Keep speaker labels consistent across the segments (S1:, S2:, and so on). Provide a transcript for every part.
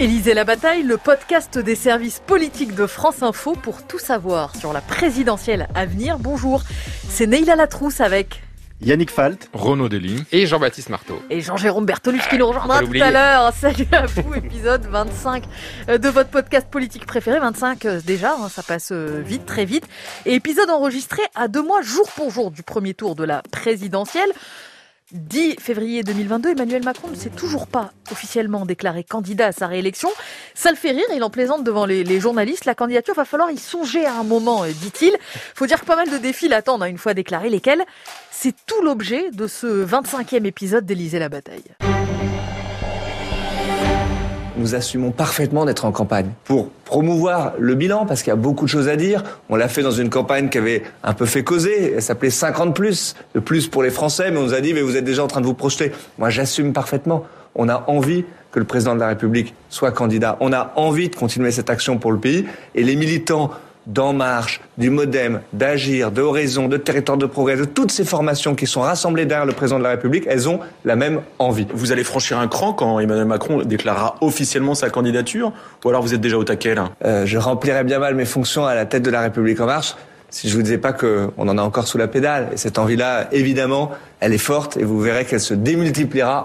S1: Élisée la bataille, le podcast des services politiques de France Info pour tout savoir sur la présidentielle à venir. Bonjour, c'est Neila Latrousse avec
S2: Yannick Falt,
S3: Renaud Dely
S4: et Jean-Baptiste Marteau.
S1: Et Jean-Jérôme Bertolus qui nous rejoindra tout à l'heure. Salut à vous, épisode 25 euh, de votre podcast politique préféré. 25 euh, déjà, hein, ça passe euh, vite, très vite. Et épisode enregistré à deux mois, jour pour jour, du premier tour de la présidentielle. 10 février 2022, Emmanuel Macron ne s'est toujours pas officiellement déclaré candidat à sa réélection. Ça le fait rire, il en plaisante devant les, journalistes. La candidature, va falloir y songer à un moment, dit-il. Faut dire que pas mal de défis l'attendent hein, une fois déclaré, lesquels c'est tout l'objet de ce 25e épisode d'Élysée la bataille
S5: nous assumons parfaitement d'être en campagne pour promouvoir le bilan parce qu'il y a beaucoup de choses à dire. On l'a fait dans une campagne qui avait un peu fait causer. Elle s'appelait 50 plus, de plus pour les Français, mais on nous a dit mais vous êtes déjà en train de vous projeter. Moi, j'assume parfaitement. On a envie que le président de la République soit candidat. On a envie de continuer cette action pour le pays et les militants d'En Marche, du Modem, d'Agir, de Horizon, de Territoire de Progrès, de toutes ces formations qui sont rassemblées derrière le président de la République, elles ont la même envie.
S3: Vous allez franchir un cran quand Emmanuel Macron déclarera officiellement sa candidature Ou alors vous êtes déjà au taquet là?
S5: Euh, Je remplirais bien mal mes fonctions à la tête de la République En Marche si je vous disais pas qu'on en a encore sous la pédale. Et cette envie-là, évidemment, elle est forte et vous verrez qu'elle se démultipliera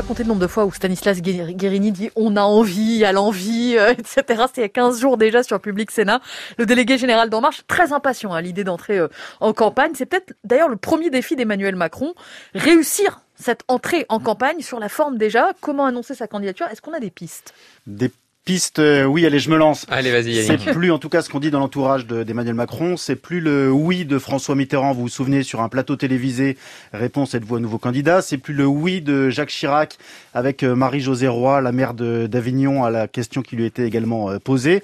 S1: pas compter le nombre de fois où Stanislas Guérini dit on a envie, à l'envie, etc. C'était il y a 15 jours déjà sur Public Sénat. Le délégué général d'En Marche, très impatient à l'idée d'entrer euh, en campagne. C'est peut-être d'ailleurs le premier défi d'Emmanuel Macron, réussir cette entrée en campagne sur la forme déjà. Comment annoncer sa candidature? Est-ce qu'on a des pistes?
S2: Des piste, euh, oui, allez, je me lance.
S4: Allez, vas-y.
S2: C'est plus, en tout cas, ce qu'on dit dans l'entourage d'Emmanuel Macron, c'est plus le oui de François Mitterrand. Vous vous souvenez sur un plateau télévisé, réponse êtes-vous un nouveau candidat. C'est plus le oui de Jacques Chirac avec euh, Marie-Josée Roy, la maire d'Avignon, à la question qui lui était également euh, posée.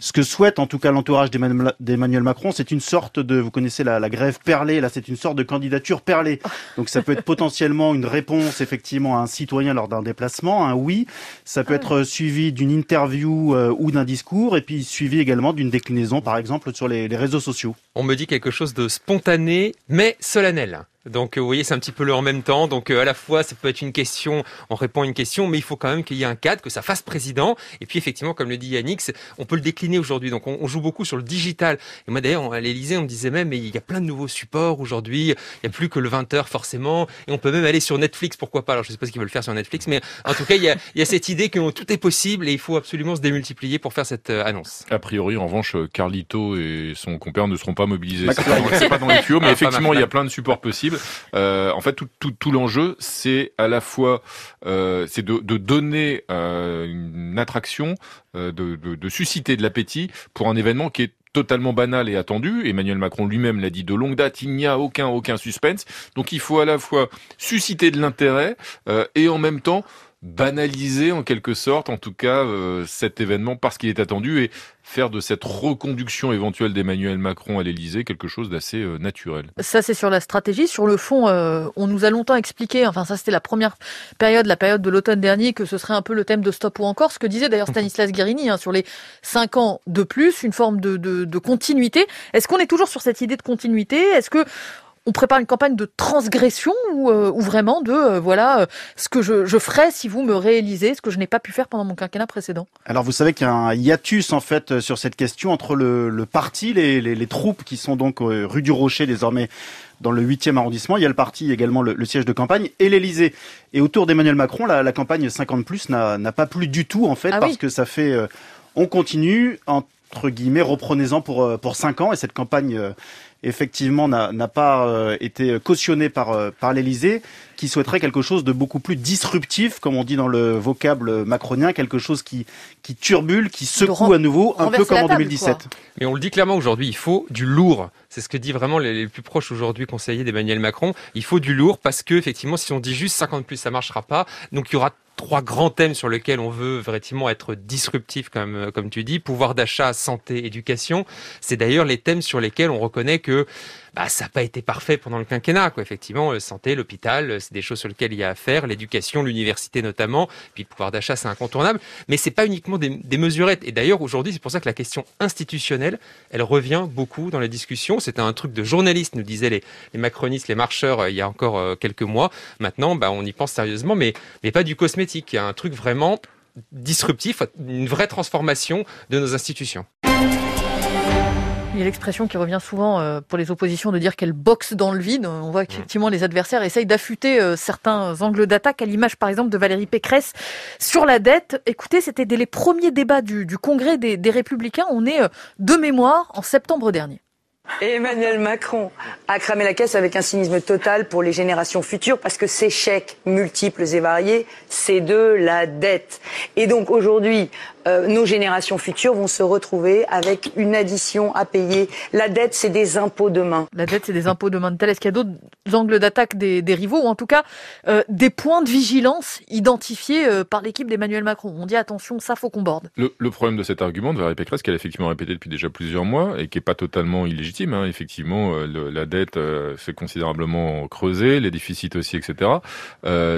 S2: Ce que souhaite en tout cas l'entourage d'Emmanuel Macron, c'est une sorte de, vous connaissez la, la grève perlée, là c'est une sorte de candidature perlée. Donc ça peut être potentiellement une réponse effectivement à un citoyen lors d'un déplacement, un oui. Ça peut ah être suivi d'une interview euh, ou d'un discours, et puis suivi également d'une déclinaison par exemple sur les réseaux sociaux.
S4: On me dit quelque chose de spontané mais solennel. Donc, euh, vous voyez, c'est un petit peu le en même temps. Donc, euh, à la fois, ça peut être une question, on répond à une question, mais il faut quand même qu'il y ait un cadre, que ça fasse président. Et puis, effectivement, comme le dit Yannick, on peut le décliner aujourd'hui. Donc, on, joue beaucoup sur le digital. Et moi, d'ailleurs, à l'Elysée, on me disait même, mais il y a plein de nouveaux supports aujourd'hui. Il n'y a plus que le 20h, forcément. Et on peut même aller sur Netflix, pourquoi pas. Alors, je sais pas ce qu'ils veulent faire sur Netflix, mais en tout cas, il y a, il y a cette idée que tout est possible et il faut absolument se démultiplier pour faire cette euh, annonce.
S3: A priori, en revanche, Carlito et son compère ne seront pas mobilisés. C'est pas, dans les tuyaux, mais effectivement, il y a plein de supports possibles en fait, tout, l'enjeu, c'est à la fois euh, de, donner euh, une attraction, euh, de, susciter de l'appétit pour un événement qui est totalement banal et attendu. Emmanuel Macron lui-même l'a dit de longue date, il n'y a aucun suspense. Donc il faut à la fois susciter de l'intérêt euh, et en même temps banaliser en quelque sorte, en tout cas, euh, cet événement parce qu'il est attendu et faire de cette reconduction éventuelle d'Emmanuel Macron à l'Élysée quelque chose d'assez euh, naturel.
S1: Ça, c'est sur la stratégie. Sur le fond, euh, on nous a longtemps expliqué, enfin ça c'était la première période, la période de l'automne dernier, que ce serait un peu le thème de Stop ou encore, ce que disait d'ailleurs Stanislas Guérini, hein, sur les cinq ans de plus, une forme de, de, de continuité. Est-ce qu'on est toujours sur cette idée de continuité? Est-ce que on prépare une campagne de transgression ou, euh, vraiment de euh, voilà euh, ce que je, je, ferai si vous me réalisez ce que je n'ai pas pu faire pendant mon quinquennat précédent.
S2: Alors vous savez qu'il y a un hiatus en fait sur cette question entre le, le parti, les, les, les, troupes qui sont donc rue du Rocher désormais dans le 8e arrondissement. Il y a le parti également le, le siège de campagne et l'Elysée. Et autour d'Emmanuel Macron, la, la, campagne 50 plus n'a pas plu du tout en fait ah parce que ça fait on continue entre guillemets reprenez-en pour pour 5 ans et cette campagne effectivement n'a pas euh, été cautionné par, euh, par l'Elysée, qui souhaiterait quelque chose de beaucoup plus disruptif, comme on dit dans le vocable macronien, quelque chose qui, qui turbule, qui secoue à nouveau, un peu comme en 2017.
S4: Mais on le dit clairement aujourd'hui, il faut du lourd. C'est ce que dit vraiment les, plus proches aujourd'hui conseillers d'Emmanuel Macron. Il faut du lourd parce que effectivement, si on dit juste 50 plus, ça marchera pas. Donc il y aura trois grands thèmes sur lesquels on veut vraiment être disruptif, comme, comme tu dis, pouvoir d'achat, santé, éducation. C'est d'ailleurs les thèmes sur lesquels on reconnaît que bah, ça n'a pas été parfait pendant le quinquennat. Quoi. Effectivement, santé, l'hôpital, c'est des choses sur lesquelles il y a à faire, l'éducation, l'université notamment, puis le pouvoir d'achat, c'est incontournable. Mais c'est pas uniquement des, mesurettes. Et d'ailleurs, aujourd'hui, c'est pour ça que la question institutionnelle, elle revient beaucoup dans la discussion. C'était un truc de journaliste, nous disaient les, macronistes, les marcheurs, il y a encore quelques mois. Maintenant, bah, on y pense sérieusement, mais, mais pas du cosmétique. Il y a un truc vraiment disruptif, une vraie transformation de nos institutions.
S1: Il y a l'expression qui revient souvent euh, pour les oppositions de dire qu'elles boxent dans le vide. On voit qu'effectivement les adversaires essayent d'affûter euh, certains angles d'attaque, à l'image par exemple de Valérie Pécresse sur la dette. Écoutez, c'était dès les premiers débats du, Congrès des, des Républicains. On est euh, de mémoire en septembre dernier.
S6: Emmanuel Macron a cramé la caisse avec un cynisme total pour les générations futures parce que ces chèques multiples et variés, c'est de la dette. Et donc aujourd'hui, euh, nos générations futures vont se retrouver avec une addition à payer. La dette, c'est des impôts demain.
S1: La dette, c'est des impôts demain de. Est-ce qu'il y a d'autres angles d'attaque des, des, rivaux ou en tout cas euh, des points de vigilance identifiés euh, par l'équipe d'Emmanuel Macron? On dit attention, ça faut qu'on borde.
S3: Le, le, problème de cet argument de Valérie Pécresse, qu'elle a effectivement répété depuis déjà plusieurs mois et qui est pas totalement illégitime. Hein. Effectivement, le, la dette s'est considérablement creusée, les déficits aussi, etc.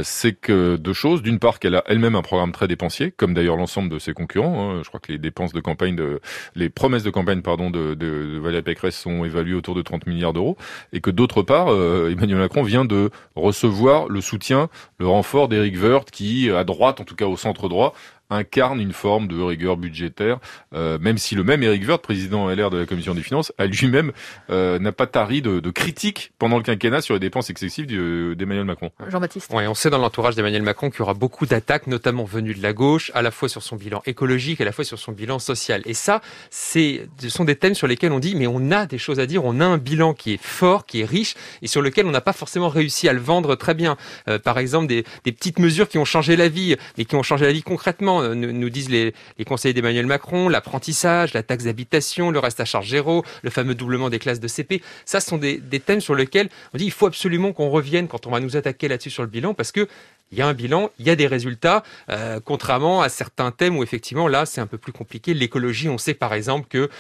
S3: c'est que deux choses. D'une part, qu'elle a elle-même un programme très dépensier, comme d'ailleurs l'ensemble de ses concurrents Hein. Je crois que les dépenses de campagne, de, les promesses de campagne, pardon, de, de, Valérie Pécresse sont évaluées autour de 30 milliards d'euros, et que d'autre part, euh, Emmanuel Macron vient de recevoir le soutien, le renfort d'Éric Woerth, qui, à droite, en tout cas au centre droit, incarne une forme de rigueur budgétaire, euh, même si le même Eric Woerth, président LR de la Commission des Finances, a lui-même euh, n'a pas tari de, de critiques pendant le quinquennat sur les dépenses excessives d'Emmanuel Macron.
S1: Jean-Baptiste.
S4: Oui, on sait dans l'entourage d'Emmanuel Macron qu'il y aura beaucoup d'attaques, notamment venues de la gauche, à la fois sur son bilan écologique, à la fois sur son bilan social. Et ça, c'est, ce sont des thèmes sur lesquels on dit, mais on a des choses à dire, on a un bilan qui est fort, qui est riche, et sur lequel on n'a pas forcément réussi à le vendre très bien. Euh, par exemple, des, des petites mesures qui ont changé la vie, mais qui ont changé la vie concrètement euh, nous, disent les, conseillers d'Emmanuel Macron, l'apprentissage, la taxe d'habitation, le reste à charge zéro, le fameux doublement des classes de CP. Ça, ce sont des, thèmes sur lesquels on dit il faut absolument qu'on revienne quand on va nous attaquer là-dessus sur le bilan, parce que il y a un bilan, il y a des résultats, euh, contrairement à certains thèmes où effectivement là c'est un peu plus compliqué. L'écologie, on sait par exemple que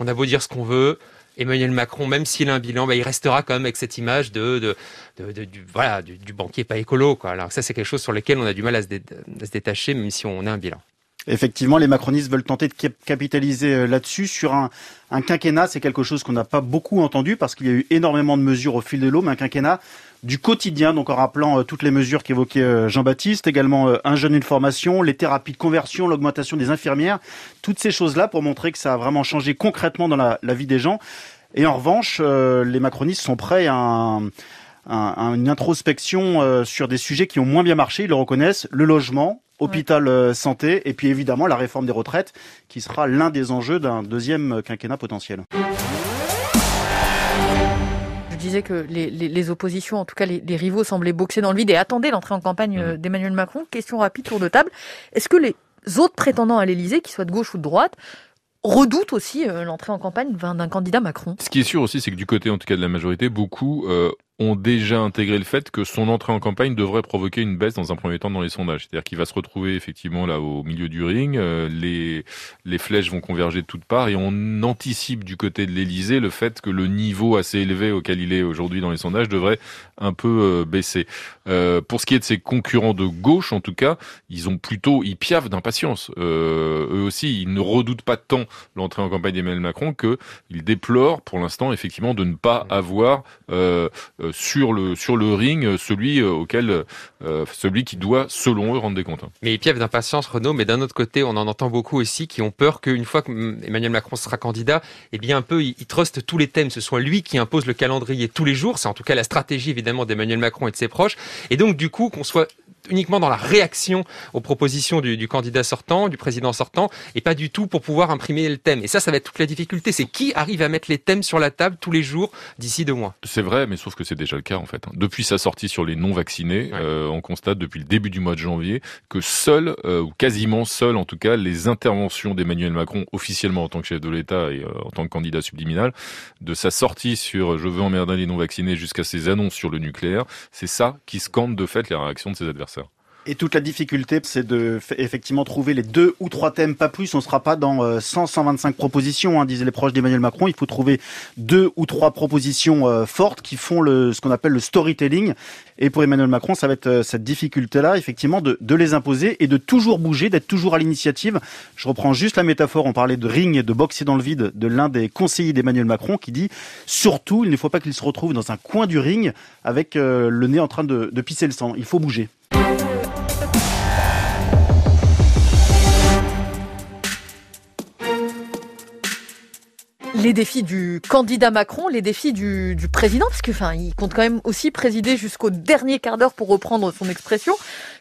S4: on a beau dire ce qu'on veut, Emmanuel Macron, même s'il a un bilan, bah, il restera quand même avec cette image de, du, voilà, du, banquier pas écolo. Quoi. Alors ça, c'est quelque chose sur lequel on a du mal à se, détacher, même si on a un bilan.
S2: Effectivement, les macronistes veulent tenter de capitaliser euh, là-dessus. Sur un, un quinquennat, c'est quelque chose qu'on n'a pas beaucoup entendu parce qu'il y a eu énormément de mesures au fil de l'eau, mais un quinquennat du quotidien, donc en rappelant euh, toutes les mesures qu'évoquait euh, Jean-Baptiste, également un jeune, une formation, les thérapies de conversion, l'augmentation des infirmières, toutes ces choses-là pour montrer que ça a vraiment changé concrètement dans la, la vie des gens. Et en revanche, les macronistes sont prêts à un une introspection euh, sur des sujets qui ont moins bien marché, ils le reconnaissent, le logement, hôpital euh, santé, et puis évidemment la réforme des retraites, qui sera l'un des enjeux d'un deuxième quinquennat potentiel.
S1: Je disais que les, les, les, oppositions, en tout cas les, les, rivaux, semblaient boxer dans le vide et attendaient l'entrée en campagne euh, mmh. d'Emmanuel Macron. Question rapide, tour de table. Est-ce que les autres prétendants à l'Élysée, qu'ils soient de gauche ou de droite, redoutent aussi l'entrée en campagne d'un candidat Macron?
S3: Ce qui est sûr aussi, c'est que du côté, en tout cas de la majorité, beaucoup ont déjà intégré le fait que son entrée en campagne devrait provoquer une baisse dans un premier temps dans les sondages. C'est-à-dire qu'il va se retrouver effectivement là au milieu du ring, euh, les, les flèches vont converger de toutes parts et on anticipe du côté de l'Elysée le fait que le niveau assez élevé auquel il est aujourd'hui dans les sondages devrait un peu euh, baisser. Euh, pour ce qui est de ses concurrents de gauche, en tout cas, ils ont plutôt, ils piavent d'impatience. eux aussi, ils ne redoutent pas tant l'entrée en campagne d'Emmanuel Macron qu'ils déplorent pour l'instant effectivement de ne pas avoir euh, sur le sur le ring euh, celui euh, auquel celui qui doit selon eux rendre des comptes.
S4: Mais ils d'impatience Renaud, mais d'un autre côté, on en entend beaucoup aussi qui ont peur qu'une fois que Emmanuel Macron sera candidat, eh bien un peu il truste tous les thèmes, ce soit lui qui impose le calendrier tous les jours, c'est en tout cas la stratégie évidemment d'Emmanuel Macron et de ses proches, et donc du coup qu'on soit uniquement dans la réaction aux propositions du, du, candidat sortant, du président sortant, et pas du tout pour pouvoir imprimer le thème. Et ça, ça va être toute la difficulté. C'est qui arrive à mettre les thèmes sur la table tous les jours d'ici deux mois?
S3: C'est vrai, mais sauf que c'est déjà le cas en fait. Depuis sa sortie sur les non-vaccinés, euh, on constate depuis le début du mois de janvier que seul, euh, ou quasiment seul en tout cas, les interventions d'Emmanuel Macron officiellement en tant que chef de l'État et euh, en tant que candidat subliminal, de sa sortie sur je veux emmerder les non-vaccinés jusqu'à ses annonces sur le nucléaire, c'est ça qui scande de fait les réactions de ses adversaires.
S2: Et toute la difficulté, c'est de effectivement trouver les deux ou trois thèmes, pas plus. On ne sera pas dans 100, euh, 125 propositions, hein, disaient les proches d'Emmanuel Macron. Il faut trouver deux ou trois propositions euh, fortes qui font le, ce qu'on appelle le storytelling. Et pour Emmanuel Macron, ça va être euh, cette difficulté-là, effectivement, de, les imposer et de toujours bouger, d'être toujours à l'initiative. Je reprends juste la métaphore. On parlait de ring et de boxer dans le vide de l'un des conseillers d'Emmanuel Macron qui dit surtout, il ne faut pas qu'il se retrouve dans un coin du ring avec le nez en train de, de pisser le sang. Il faut bouger.
S1: Les défis du candidat Macron, les défis du, président, parce que enfin, compte quand même aussi présider jusqu'au dernier quart d'heure pour reprendre son expression.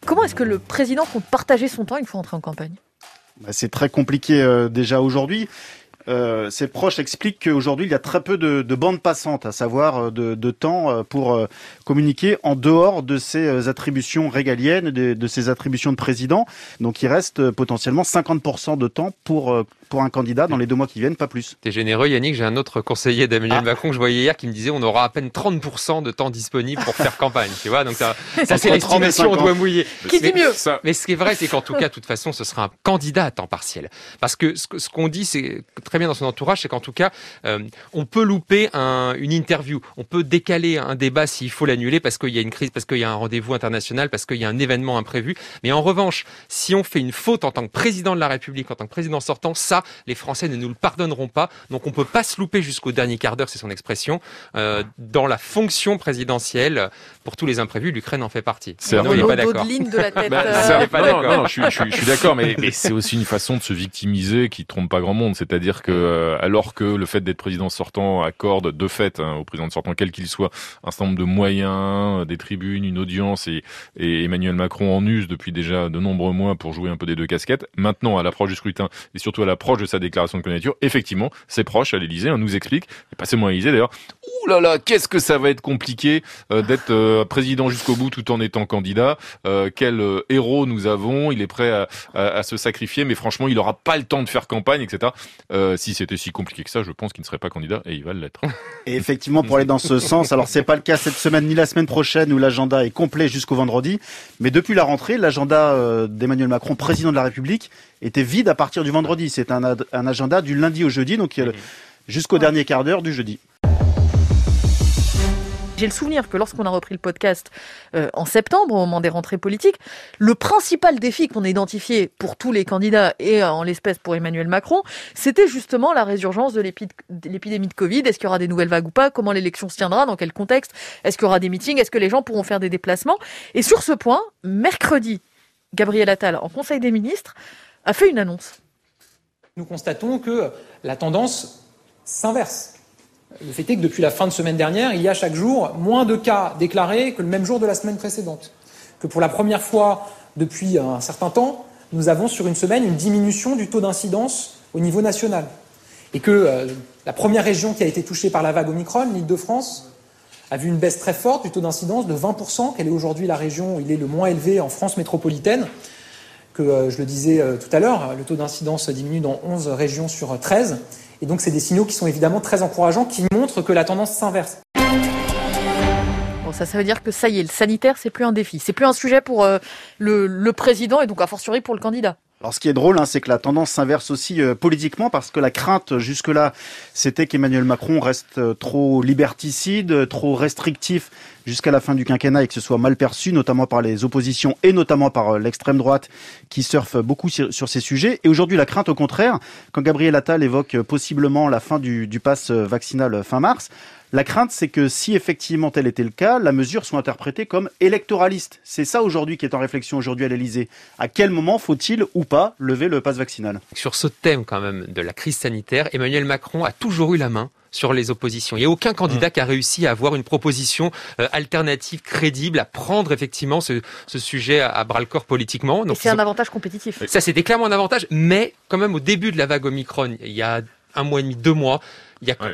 S1: Comment est-ce que le président compte partager son temps une fois entré en campagne?
S2: Bah, C'est très compliqué euh, déjà aujourd'hui. Euh, ses proches expliquent qu'aujourd'hui, il y a très peu de, de bandes passantes, à savoir euh, de, de temps euh, pour euh, communiquer en dehors de ses attributions régaliennes, de, de ses attributions de président. Donc, il reste potentiellement 50% de temps pour pour un candidat dans les deux mois qui viennent, pas plus.
S4: T'es généreux, Yannick. J'ai un autre conseiller d'Emmanuel ah. Macron que je voyais hier qui me disait on aura à peine 30% de temps disponible pour faire campagne. Tu vois, donc ça, ça c'est l'estimation, on doit mouiller.
S1: Qui dit mieux
S4: Mais ce qui est vrai, c'est qu'en tout cas, de toute façon, ce sera un candidat à temps partiel. Parce que ce qu'on dit, c'est très bien dans son entourage, c'est qu'en tout cas, euh, on peut louper un, une interview, on peut décaler un débat s'il faut l'annuler parce qu'il y a une crise, parce qu'il y a un rendez-vous international, parce qu'il y a un événement imprévu. Mais en revanche, si on fait une faute en tant que président de la République, en tant que président sortant, ça, les Français ne nous le pardonneront pas. Donc on peut pas se louper jusqu'au dernier quart d'heure, c'est son expression, euh, dans la fonction présidentielle. Pour tous les imprévus, l'Ukraine en fait partie.
S1: C'est non, pas d'accord.
S3: non, je, suis d'accord, mais, c'est aussi une façon de se victimiser qui trompe pas grand monde. C'est-à-dire euh, alors que le fait d'être président sortant accorde de fait hein, au président sortant, quel qu'il soit, un certain nombre de moyens, des tribunes, une audience, et, et Emmanuel Macron en use depuis déjà de nombreux mois pour jouer un peu des deux casquettes. Maintenant, à l'approche du scrutin et surtout à l'approche de sa déclaration de candidature, effectivement, ses proches à l'Élysée on nous explique, et pas seulement à l'Élysée d'ailleurs, ouh là là, qu'est-ce que ça va être compliqué euh, d'être euh, président jusqu'au bout tout en étant candidat. Euh, quel héros nous avons, il est prêt à, à, se sacrifier, mais franchement, il n'aura pas le temps de faire campagne, etc. si c'était si compliqué que ça, je pense qu'il ne serait pas candidat et il va l'être.
S2: Et effectivement, pour aller dans ce sens, alors c'est pas le cas cette semaine ni la semaine prochaine où l'agenda est complet jusqu'au vendredi, mais depuis la rentrée, l'agenda d'Emmanuel Macron, président de la République, était vide à partir du vendredi. C'est un, un agenda du lundi au jeudi, donc mhm. jusqu'au dernier quart d'heure du jeudi.
S1: J'ai le souvenir que lorsqu'on a repris le podcast euh, en septembre, au moment des rentrées politiques, le principal défi qu'on a identifié pour tous les candidats et euh, en l'espèce pour Emmanuel Macron, c'était justement la résurgence de l'épidémie de Covid. Est-ce qu'il y aura des nouvelles vagues ou pas? Comment l'élection se tiendra? Dans quel contexte? Est-ce qu'il y aura des meetings? Est-ce que les gens pourront faire des déplacements? Et sur ce point, mercredi, Gabriel Attal, en Conseil des ministres, a fait une annonce.
S7: Nous constatons que la tendance s'inverse. Le fait est que depuis la fin de semaine dernière, il y a chaque jour moins de cas déclarés que le même jour de la semaine précédente. Que pour la première fois depuis un certain temps, nous avons sur une semaine une diminution du taux d'incidence au niveau national. Et que euh, la première région qui a été touchée par la vague Omicron, l'île de France, a vu une baisse très forte du taux d'incidence de 20%, qu'elle est aujourd'hui la région où il est le moins élevé en France métropolitaine que euh, je le disais euh, tout à l'heure, le taux d'incidence diminue dans 11 régions sur 13. Et donc, c'est des signaux qui sont évidemment très encourageants, qui montrent que la tendance s'inverse.
S1: Bon, ça, ça veut dire que ça y est, le sanitaire, c'est plus un défi. C'est plus un sujet pour euh, le, le, président et donc, a fortiori, pour le candidat.
S2: Alors ce qui est drôle, hein, c'est que la tendance s'inverse aussi euh, politiquement parce que la crainte jusque-là, c'était qu'Emmanuel Macron reste euh, trop liberticide, trop restrictif jusqu'à la fin du quinquennat et que ce soit mal perçu, notamment par les oppositions et notamment par euh, l'extrême droite qui surfe beaucoup sur, ces sujets. Et aujourd'hui, la crainte, au contraire, quand Gabriel Attal évoque possiblement la fin du, du pass vaccinal fin mars, la crainte, c'est que si effectivement tel était le cas, la mesure soit interprétée comme électoraliste. C'est ça aujourd'hui qui est en réflexion aujourd'hui à l'Elysée. À quel moment faut-il ou pas lever le passe vaccinal?
S4: Sur ce thème quand même de la crise sanitaire, Emmanuel Macron a toujours eu la main sur les oppositions. Il n'y a aucun candidat mmh. qui a réussi à avoir une proposition euh, alternative crédible, à prendre effectivement ce, sujet à, bras le corps politiquement.
S1: Donc c'est un avantage compétitif.
S4: Ça, c'était clairement un avantage, mais quand même au début de la vague Omicron, il y a un mois et demi, deux mois,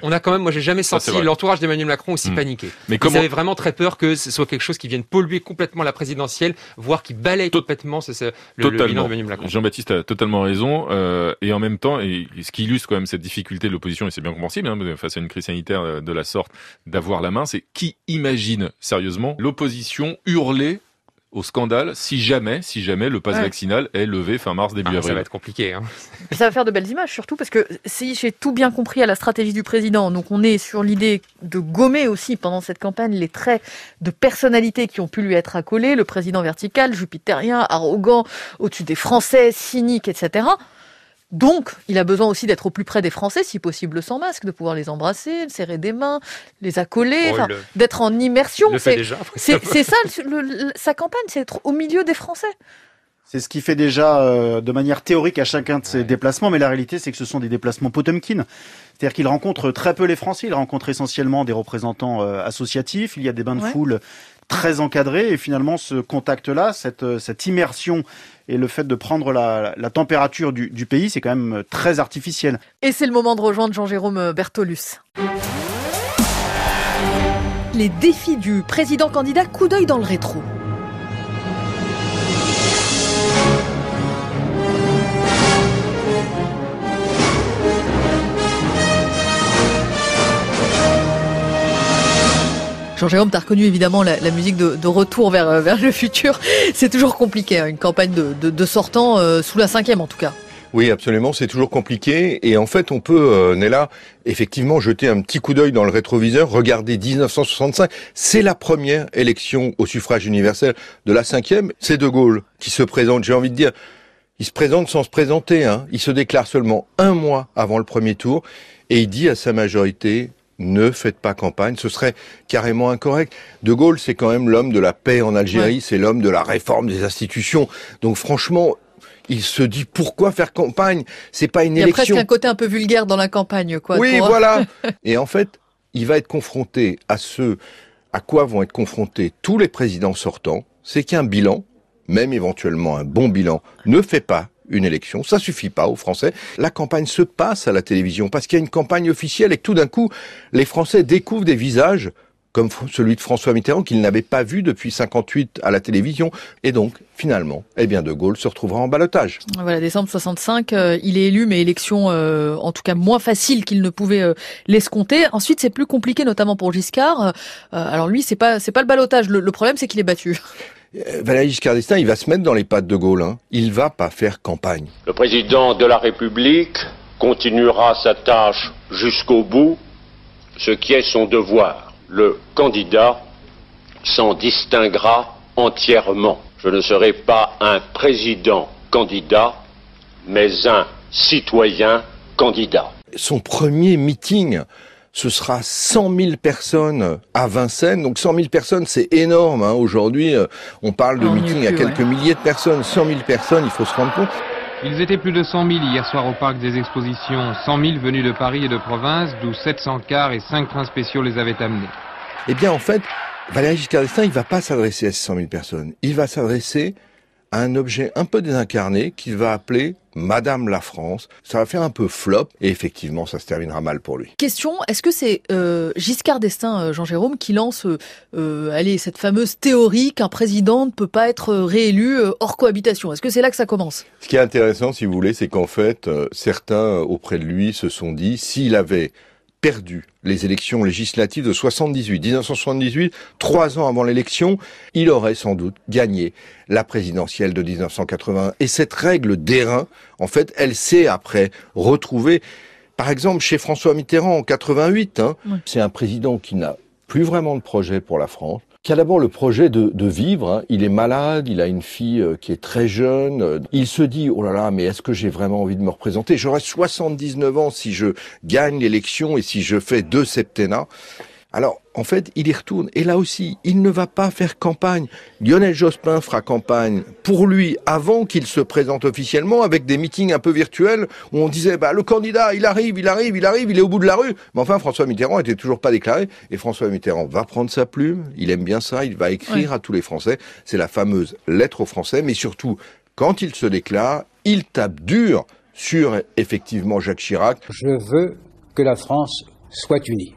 S4: on a quand même, moi j'ai jamais senti l'entourage d'Emmanuel Macron aussi hmm. paniqué. Mais Ils avaient vraiment très peur que ce soit quelque chose qui vienne polluer complètement la présidentielle, voire qui balaye complètement le, le, bilan d'Emmanuel Macron.
S3: Jean-Baptiste a totalement raison. Euh, et en même temps, et, ce qui illustre quand même cette difficulté de l'opposition, et c'est bien compréhensible, hein, face à une crise sanitaire euh, de la sorte, d'avoir la main, c'est qui imagine sérieusement l'opposition hurler au scandale si jamais, si jamais le pass vaccinal est levé fin mars, début avril.
S4: Ça va être compliqué. Hein.
S1: Ça va faire de belles images, surtout parce que si j'ai tout bien compris à la stratégie du président, donc on est sur l'idée de gommer aussi pendant cette campagne les traits de personnalité qui ont pu lui être accolés, le président vertical, jupitérien, arrogant, au-dessus des Français, cynique, etc. Donc, il a besoin aussi d'être au plus près des Français, si possible sans masque, de pouvoir les embrasser, serrer des mains, les accoler, oh, d'être en immersion. C'est ça, sa campagne, c'est être au milieu des Français.
S2: C'est ce qu'il fait déjà euh, de manière théorique à chacun de ses déplacements, mais la réalité, c'est que ce sont des déplacements Potemkin. C'est-à-dire qu'il rencontre très peu les Français, il rencontre essentiellement des représentants euh, associatifs, il y a des bains de foule très encadrés, et finalement, ce contact-là, cette, euh, cette immersion et le fait de prendre la, température du, du pays, c'est quand même très artificiel.
S1: Et c'est le moment de rejoindre Jean-Jérôme Bertolus. Les défis du président candidat, coup d'œil dans le rétro. Jean-Jérôme, tu as reconnu évidemment la, musique de, retour vers, euh, le futur. C'est toujours compliqué, hein, une campagne de, sortants euh, sous la cinquième en tout cas.
S8: Oui, absolument, c'est toujours compliqué. Et en fait, on peut, euh, Nella, effectivement jeter un petit coup d'œil dans le rétroviseur, regarder 1965. C'est la première élection au suffrage universel de la cinquième. C'est De Gaulle qui se présente, j'ai envie de dire, il se présente sans se présenter. Hein. Il se déclare seulement un mois avant le premier tour et il dit à sa majorité, ne faites pas campagne, ce serait carrément incorrect. De Gaulle, c'est quand même l'homme de la paix en Algérie, c'est l'homme de la réforme des institutions. Donc franchement, il se dit pourquoi faire campagne? C'est pas une élection.
S1: Il y a presque un côté un peu vulgaire dans la campagne, quoi.
S8: Oui, voilà. Et en fait, il va être confronté à ce à quoi vont être confrontés tous les présidents sortants, c'est qu'un bilan, même éventuellement un bon bilan, ne fait pas une élection. Ça suffit pas aux Français. La campagne se passe à la télévision parce qu'il y a une campagne officielle et que tout d'un coup, les Français découvrent des visages comme celui de François Mitterrand qu'ils n'avaient pas vu depuis 58 à la télévision. Et donc, finalement, eh bien, De Gaulle se retrouvera en balotage.
S1: Voilà, décembre 65, euh, il est élu, mais élection euh, en tout cas moins facile qu'il ne pouvait euh, l'escompter. Ensuite, c'est plus compliqué, notamment pour Giscard. alors lui, c'est pas c'est pas le balotage. Le problème, c'est qu'il est battu.
S8: Euh, Valéry Giscard d'Estaing, il va se mettre dans les pattes de Gaulle. Hein. Il va pas faire campagne.
S9: Le président de la République continuera sa tâche jusqu'au bout, ce qui est son devoir. Le candidat s'en distinguera entièrement. Je ne serai pas un président candidat, mais un citoyen candidat.
S8: Son premier meeting ce sera 100 000 personnes à Vincennes. Donc 100 000 personnes, c'est énorme. Hein. Aujourd'hui, euh, on parle de meeting à quelques milliers de personnes. 100 000 personnes, il faut se rendre compte.
S10: Ils étaient plus de 100 000 hier soir au parc des expositions. 100 000 venus de Paris et de province, d'où 700 cars et 5 trains spéciaux les avaient amenés.
S8: Eh bien, en fait, Valéry Giscard d'Estaing, il va pas s'adresser à ces 100 000 personnes. Il va s'adresser un objet un peu désincarné qu'il va appeler Madame la France. Ça va faire un peu flop et effectivement, ça se terminera mal pour lui.
S1: Question, est-ce que c'est euh, Giscard d'Estaing, euh, Jean-Jérôme, qui lance euh, allez, cette fameuse théorie qu'un président ne peut pas être réélu hors cohabitation? Est-ce que c'est là que ça commence?
S8: Ce qui est intéressant, si vous voulez, c'est qu'en fait, certains auprès de lui se sont dit, s'il avait perdu les élections législatives de 78, 1978, trois ans avant l'élection, il aurait sans doute gagné la présidentielle de 1980. Et cette règle d'airain, en fait, elle s'est après retrouvée, par exemple, chez François Mitterrand en 88. Hein. C'est un président qui n'a plus vraiment de projet pour la France qui a d'abord le projet de, de vivre. Hein. Il est malade, il a une fille euh, qui est très jeune. Il se dit, oh là là, mais est-ce que j'ai vraiment envie de me représenter? J'aurai 79 ans si je gagne l'élection et si je fais deux septennats. Alors, en fait, il y retourne. Et là aussi, il ne va pas faire campagne. Lionel Jospin fera campagne pour lui avant qu'il se présente officiellement avec des meetings un peu virtuels où on disait, bah, le candidat, il arrive, il arrive, il arrive, il est au bout de la rue. Mais enfin, François Mitterrand était toujours pas déclaré. Et François Mitterrand va prendre sa plume. Il aime bien ça. Il va écrire à tous les Français. C'est la fameuse lettre aux Français. Mais surtout, quand il se déclare, il tape dur sur, effectivement, Jacques Chirac.
S11: Je veux que la France soit unie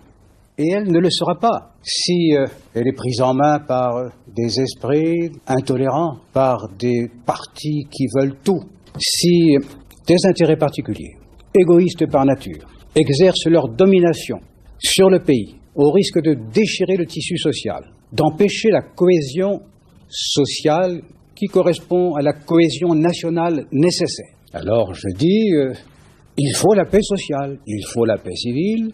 S11: et elle ne le sera pas si euh, elle est prise en main par euh, des esprits intolérants, par des partis qui veulent tout, si des intérêts particuliers, égoïstes par nature, exercent leur domination sur le pays au risque de déchirer le tissu social, d'empêcher la cohésion sociale qui correspond à la cohésion nationale nécessaire. Alors je dis, euh, il faut la paix sociale, il faut la paix civile,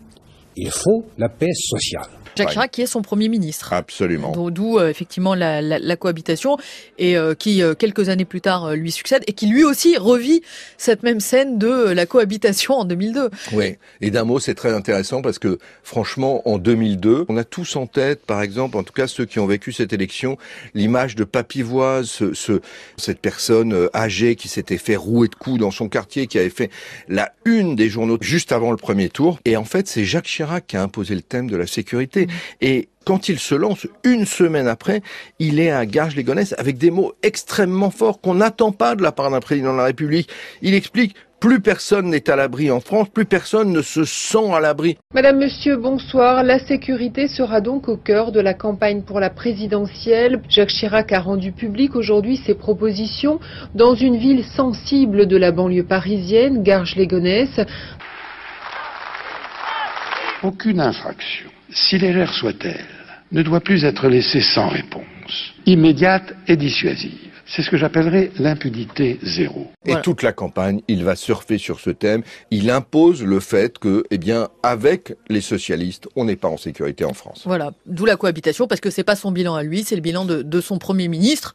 S11: il faut la paix sociale.
S1: Jacques Chirac qui est son premier ministre.
S8: Absolument.
S1: D'où euh, effectivement la, la, la, cohabitation et euh, qui euh, quelques années plus tard lui succède et qui lui aussi revit cette même scène de la cohabitation en 2002.
S8: Oui. Et d'un mot, c'est très intéressant parce que franchement, en 2002, on a tous en tête, par exemple, en tout cas ceux qui ont vécu cette élection, l'image de Papivoise, ce, ce, cette personne âgée qui s'était fait rouer de coups dans son quartier, qui avait fait la une des journaux juste avant le premier tour. Et en fait, c'est Jacques Chirac qui a imposé le thème de la sécurité. Et quand il se lance, une semaine après, il est à Garges-les-Gonesse avec des mots extrêmement forts qu'on n'attend pas de la part d'un président de la République. Il explique plus personne n'est à l'abri en France, plus personne ne se sent à l'abri.
S12: Madame, Monsieur, bonsoir. La sécurité sera donc au cœur de la campagne pour la présidentielle. Jacques Chirac a rendu public aujourd'hui ses propositions dans une ville sensible de la banlieue parisienne, Garges-les-Gonesse.
S13: Aucune infraction, si légère soit-elle, ne doit plus être laissée sans réponse, immédiate et dissuasive. C'est ce que j'appellerais l'impunité zéro.
S8: Et toute la campagne, il va surfer sur ce thème. Il impose le fait que, eh bien, avec les socialistes, on n'est pas en sécurité en France.
S1: Voilà, d'où la cohabitation, parce que c'est pas son bilan à lui, c'est le bilan de, de son premier ministre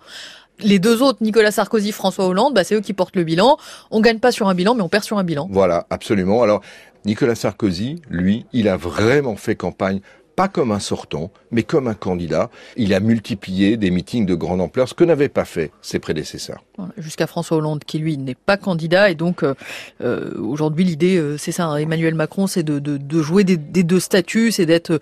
S1: les deux autres, Nicolas Sarkozy, François Hollande, bah, c'est eux qui portent le bilan. On gagne pas sur un bilan, mais on perd sur un bilan.
S8: Voilà, absolument. Alors, Nicolas Sarkozy, lui, il a vraiment fait campagne pas comme un sortant, mais comme un candidat. Il a multiplié des meetings de grande ampleur, ce que n'avaient pas fait ses prédécesseurs.
S1: Jusqu'à François Hollande, qui lui n'est pas candidat, et donc euh, euh, aujourd'hui l'idée, euh, c'est ça, hein, Emmanuel Macron, c'est de, de, de, jouer des, des deux statuts, c'est d'être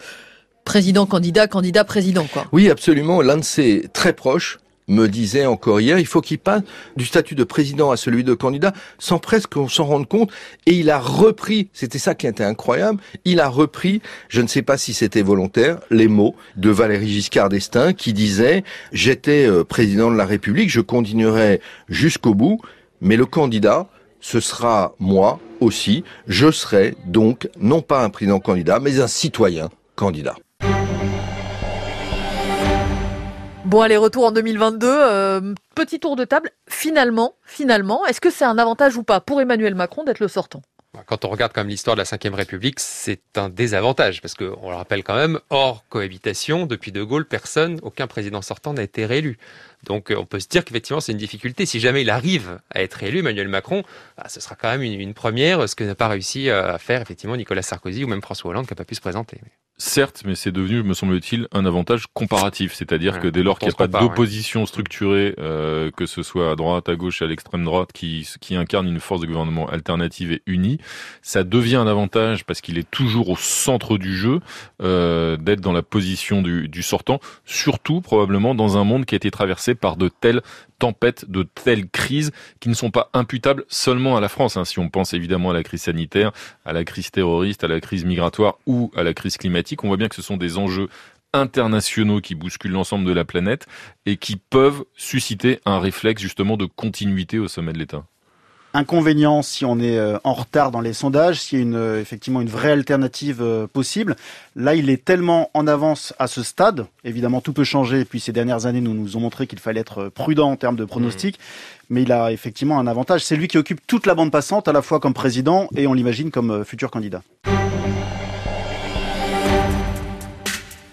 S1: président, candidat, candidat, président. Quoi.
S8: Oui, absolument. L'un de ses très proches, me disait encore hier, il faut qu'il passe du statut de président à celui de candidat sans presque qu'on s'en rende compte. Et il a repris, c'était ça qui était incroyable, il a repris, je ne sais pas si c'était volontaire, les mots de Valéry Giscard d'Estaing qui disait, j'étais président de la République, je continuerai jusqu'au bout, mais le candidat, ce sera moi aussi, je serai donc non pas un président candidat, mais un citoyen candidat.
S1: Bon, allez, retour en 2022. Euh, petit tour de table. Finalement, finalement, est-ce que c'est un avantage ou pas pour Emmanuel Macron d'être le sortant?
S4: Quand on regarde quand même l'histoire de la Ve République, c'est un désavantage parce qu'on le rappelle quand même, hors cohabitation, depuis De Gaulle, personne, aucun président sortant n'a été réélu. Donc on peut se dire qu'effectivement c'est une difficulté. Si jamais il arrive à être élu, Emmanuel Macron, bah, ce sera quand même une, première, ce que n'a pas réussi à faire effectivement Nicolas Sarkozy ou même François Hollande qui n'a pas pu se présenter.
S3: Certes, mais c'est devenu, me semble-t-il, un avantage comparatif. C'est-à-dire que dès lors qu'il n'y a pas d'opposition structurée, euh, que ce soit à droite, à gauche, à l'extrême droite, qui, qui incarne une force de gouvernement alternative et unie, ça devient un avantage parce qu'il est toujours au centre du jeu euh, d'être dans la position du, du sortant, surtout probablement dans un monde qui a été traversé par de telles tempêtes, de telles crises qui ne sont pas imputables seulement à la France. Hein, si on pense évidemment à la crise sanitaire, à la crise terroriste, à la crise migratoire ou à la crise climatique, on voit bien que ce sont des enjeux internationaux qui bousculent l'ensemble de la planète et qui peuvent susciter un réflexe justement de continuité au sommet de l'État
S2: inconvénient si on est en retard dans les sondages, s'il y a une, effectivement une vraie alternative possible. Là, il est tellement en avance à ce stade. Évidemment, tout peut changer. Et puis ces dernières années nous nous ont montré qu'il fallait être prudent en termes de pronostics. Mmh. Mais il a effectivement un avantage. C'est lui qui occupe toute la bande passante, à la fois comme président et on l'imagine comme futur candidat.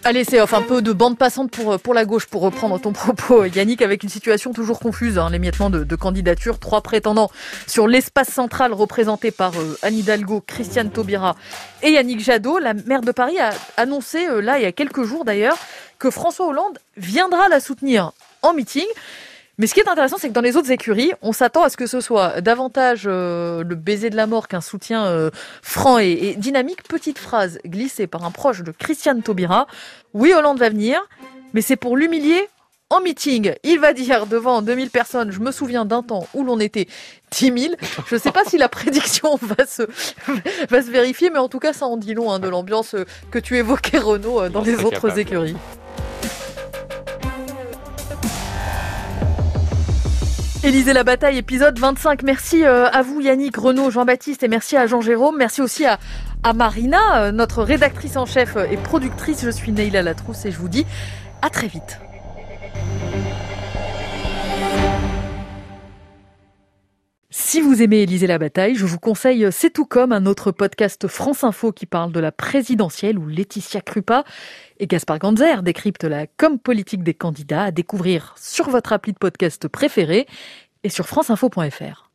S1: Allez, c'est off un peu de bande passante pour, la gauche, pour reprendre ton propos, Yannick, avec une situation toujours confuse, hein, l'émiettement de, de candidatures. Trois prétendants sur l'espace central représenté par euh, Anne Hidalgo, Christiane Taubira et Yannick Jadot. La maire de Paris a annoncé, euh, là, il y a quelques jours d'ailleurs, que François Hollande viendra la soutenir en meeting. Mais ce qui est intéressant, c'est que dans les autres écuries, on s'attend à ce que ce soit davantage euh, le baiser de la mort qu'un soutien euh, franc et, et, dynamique. Petite phrase glissée par un proche de Christiane Taubira. Oui, Hollande va venir, mais c'est pour l'humilier en meeting. Il va dire devant 2000 personnes, je me souviens d'un temps où l'on était 10 000. Je ne sais pas si la prédiction va se, va se vérifier, mais en tout cas, ça en dit long hein, de l'ambiance que tu évoquais, Renaud, dans les autres capable. écuries. Élysée la bataille, épisode 25. Merci à vous Yannick, Renaud, Jean-Baptiste et merci à Jean-Jérôme. Merci aussi à, à Marina, notre rédactrice en chef et productrice. Je suis Neila Latrousse et je vous dis à très vite. Si vous aimez Élisée la bataille, je vous conseille C'est tout comme un autre podcast France Info qui parle de la présidentielle où Laetitia Krupa et Gaspard Ganzer décryptent la com politique des candidats à découvrir sur votre appli de podcast préféré et sur franceinfo.fr.